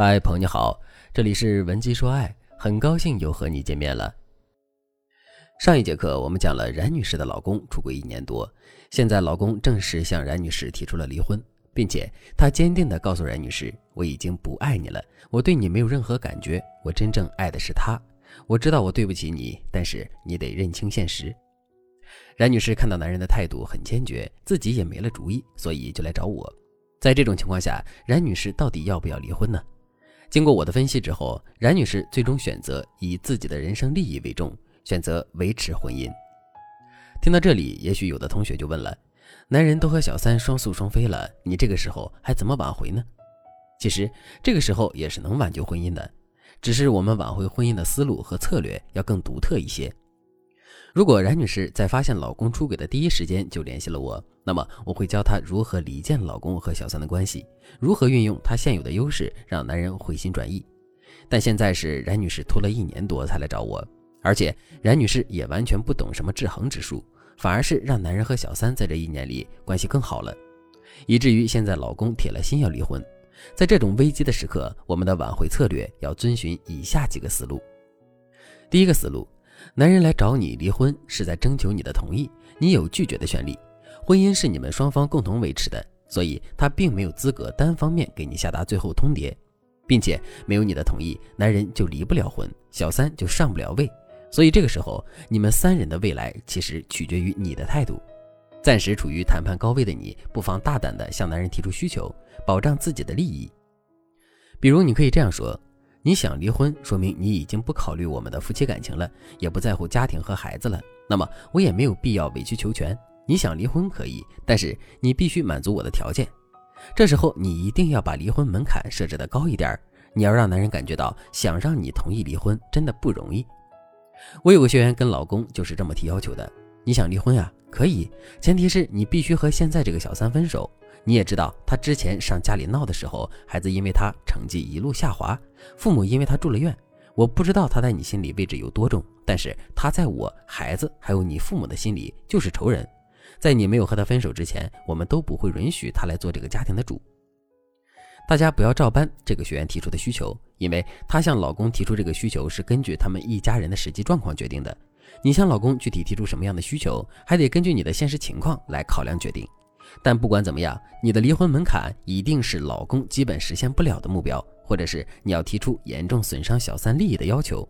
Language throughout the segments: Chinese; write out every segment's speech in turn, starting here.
嗨，朋友你好，这里是文姬说爱，很高兴又和你见面了。上一节课我们讲了冉女士的老公出轨一年多，现在老公正式向冉女士提出了离婚，并且他坚定地告诉冉女士：“我已经不爱你了，我对你没有任何感觉，我真正爱的是他。我知道我对不起你，但是你得认清现实。”冉女士看到男人的态度很坚决，自己也没了主意，所以就来找我。在这种情况下，冉女士到底要不要离婚呢？经过我的分析之后，冉女士最终选择以自己的人生利益为重，选择维持婚姻。听到这里，也许有的同学就问了：男人都和小三双宿双飞了，你这个时候还怎么挽回呢？其实这个时候也是能挽救婚姻的，只是我们挽回婚姻的思路和策略要更独特一些。如果冉女士在发现老公出轨的第一时间就联系了我，那么我会教她如何离间老公和小三的关系，如何运用她现有的优势让男人回心转意。但现在是冉女士拖了一年多才来找我，而且冉女士也完全不懂什么制衡之术，反而是让男人和小三在这一年里关系更好了，以至于现在老公铁了心要离婚。在这种危机的时刻，我们的挽回策略要遵循以下几个思路。第一个思路。男人来找你离婚是在征求你的同意，你有拒绝的权利。婚姻是你们双方共同维持的，所以他并没有资格单方面给你下达最后通牒，并且没有你的同意，男人就离不了婚，小三就上不了位。所以这个时候，你们三人的未来其实取决于你的态度。暂时处于谈判高位的你，不妨大胆地向男人提出需求，保障自己的利益。比如，你可以这样说。你想离婚，说明你已经不考虑我们的夫妻感情了，也不在乎家庭和孩子了。那么我也没有必要委曲求全。你想离婚可以，但是你必须满足我的条件。这时候你一定要把离婚门槛设置的高一点，你要让男人感觉到想让你同意离婚真的不容易。我有个学员跟老公就是这么提要求的：你想离婚啊？可以，前提是你必须和现在这个小三分手。你也知道，他之前上家里闹的时候，孩子因为他成绩一路下滑，父母因为他住了院。我不知道他在你心里位置有多重，但是他在我、孩子还有你父母的心里就是仇人。在你没有和他分手之前，我们都不会允许他来做这个家庭的主。大家不要照搬这个学员提出的需求，因为她向老公提出这个需求是根据他们一家人的实际状况决定的。你向老公具体提出什么样的需求，还得根据你的现实情况来考量决定。但不管怎么样，你的离婚门槛一定是老公基本实现不了的目标，或者是你要提出严重损伤小三利益的要求。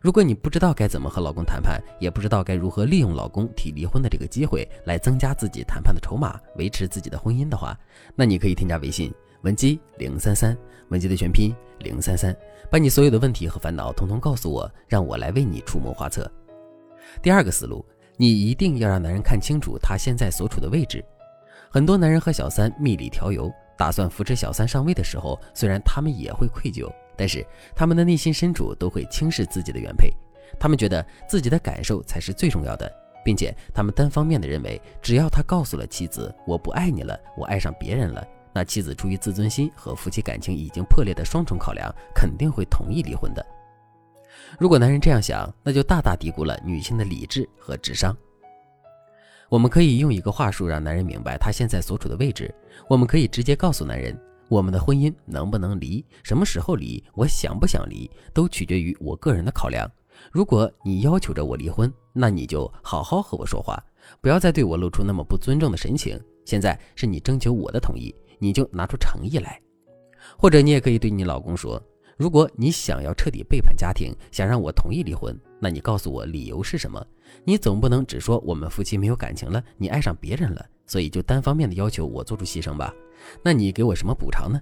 如果你不知道该怎么和老公谈判，也不知道该如何利用老公提离婚的这个机会来增加自己谈判的筹码，维持自己的婚姻的话，那你可以添加微信文姬零三三，文姬的全拼零三三，把你所有的问题和烦恼统统告诉我，让我来为你出谋划策。第二个思路，你一定要让男人看清楚他现在所处的位置。很多男人和小三蜜里调油，打算扶持小三上位的时候，虽然他们也会愧疚，但是他们的内心深处都会轻视自己的原配。他们觉得自己的感受才是最重要的，并且他们单方面的认为，只要他告诉了妻子“我不爱你了，我爱上别人了”，那妻子出于自尊心和夫妻感情已经破裂的双重考量，肯定会同意离婚的。如果男人这样想，那就大大低估了女性的理智和智商。我们可以用一个话术让男人明白他现在所处的位置。我们可以直接告诉男人，我们的婚姻能不能离，什么时候离，我想不想离，都取决于我个人的考量。如果你要求着我离婚，那你就好好和我说话，不要再对我露出那么不尊重的神情。现在是你征求我的同意，你就拿出诚意来。或者你也可以对你老公说。如果你想要彻底背叛家庭，想让我同意离婚，那你告诉我理由是什么？你总不能只说我们夫妻没有感情了，你爱上别人了，所以就单方面的要求我做出牺牲吧？那你给我什么补偿呢？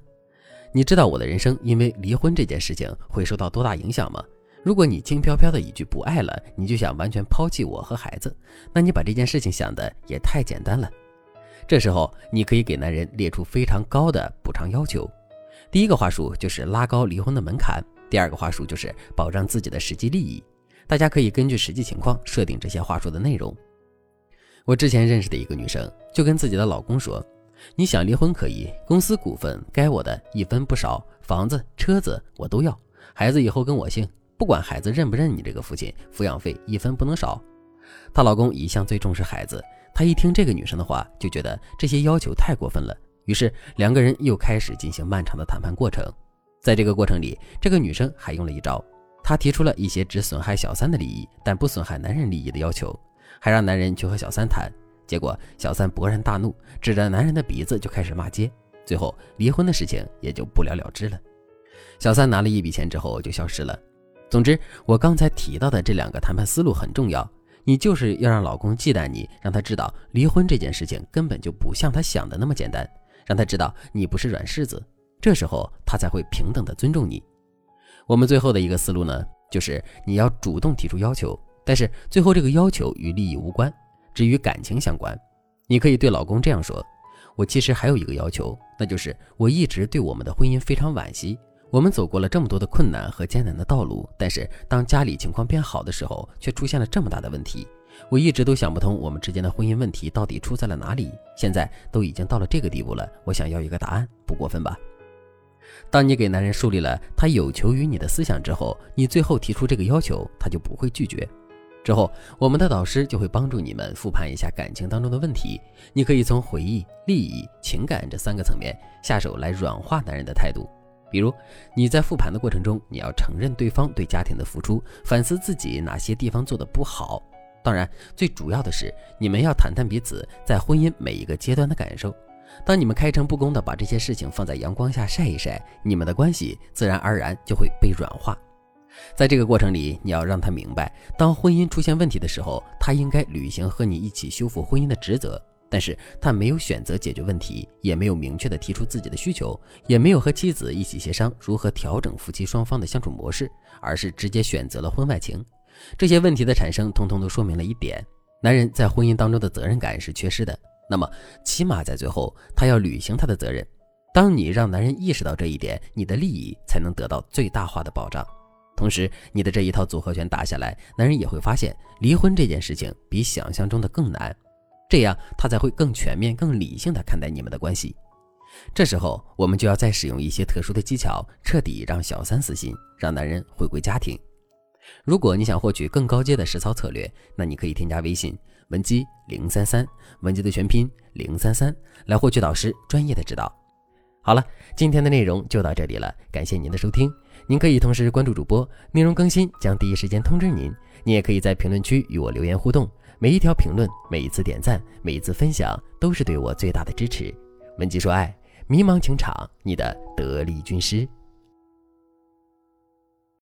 你知道我的人生因为离婚这件事情会受到多大影响吗？如果你轻飘飘的一句不爱了，你就想完全抛弃我和孩子，那你把这件事情想的也太简单了。这时候你可以给男人列出非常高的补偿要求。第一个话术就是拉高离婚的门槛，第二个话术就是保障自己的实际利益。大家可以根据实际情况设定这些话术的内容。我之前认识的一个女生就跟自己的老公说：“你想离婚可以，公司股份该我的一分不少，房子车子我都要，孩子以后跟我姓，不管孩子认不认你这个父亲，抚养费一分不能少。”她老公一向最重视孩子，他一听这个女生的话，就觉得这些要求太过分了。于是两个人又开始进行漫长的谈判过程，在这个过程里，这个女生还用了一招，她提出了一些只损害小三的利益，但不损害男人利益的要求，还让男人去和小三谈。结果小三勃然大怒，指着男人的鼻子就开始骂街，最后离婚的事情也就不了了之了。小三拿了一笔钱之后就消失了。总之，我刚才提到的这两个谈判思路很重要，你就是要让老公忌惮你，让他知道离婚这件事情根本就不像他想的那么简单，让他知道你不是软柿子，这时候他才会平等的尊重你。我们最后的一个思路呢，就是你要主动提出要求，但是最后这个要求与利益无关。只与感情相关，你可以对老公这样说：“我其实还有一个要求，那就是我一直对我们的婚姻非常惋惜。我们走过了这么多的困难和艰难的道路，但是当家里情况变好的时候，却出现了这么大的问题。我一直都想不通我们之间的婚姻问题到底出在了哪里。现在都已经到了这个地步了，我想要一个答案，不过分吧？”当你给男人树立了他有求于你的思想之后，你最后提出这个要求，他就不会拒绝。之后，我们的导师就会帮助你们复盘一下感情当中的问题。你可以从回忆、利益、情感这三个层面下手来软化男人的态度。比如，你在复盘的过程中，你要承认对方对家庭的付出，反思自己哪些地方做的不好。当然，最主要的是你们要谈谈彼此在婚姻每一个阶段的感受。当你们开诚布公地把这些事情放在阳光下晒一晒，你们的关系自然而然就会被软化。在这个过程里，你要让他明白，当婚姻出现问题的时候，他应该履行和你一起修复婚姻的职责。但是他没有选择解决问题，也没有明确的提出自己的需求，也没有和妻子一起协商如何调整夫妻双方的相处模式，而是直接选择了婚外情。这些问题的产生，通通都说明了一点：男人在婚姻当中的责任感是缺失的。那么，起码在最后，他要履行他的责任。当你让男人意识到这一点，你的利益才能得到最大化的保障。同时，你的这一套组合拳打下来，男人也会发现离婚这件事情比想象中的更难，这样他才会更全面、更理性的看待你们的关系。这时候，我们就要再使用一些特殊的技巧，彻底让小三死心，让男人回归家庭。如果你想获取更高阶的实操策略，那你可以添加微信文姬零三三，文姬的全拼零三三，来获取导师专业的指导。好了，今天的内容就到这里了，感谢您的收听。您可以同时关注主播，内容更新将第一时间通知您。您也可以在评论区与我留言互动，每一条评论、每一次点赞、每一次分享，都是对我最大的支持。文姬说爱，迷茫情场，你的得力军师。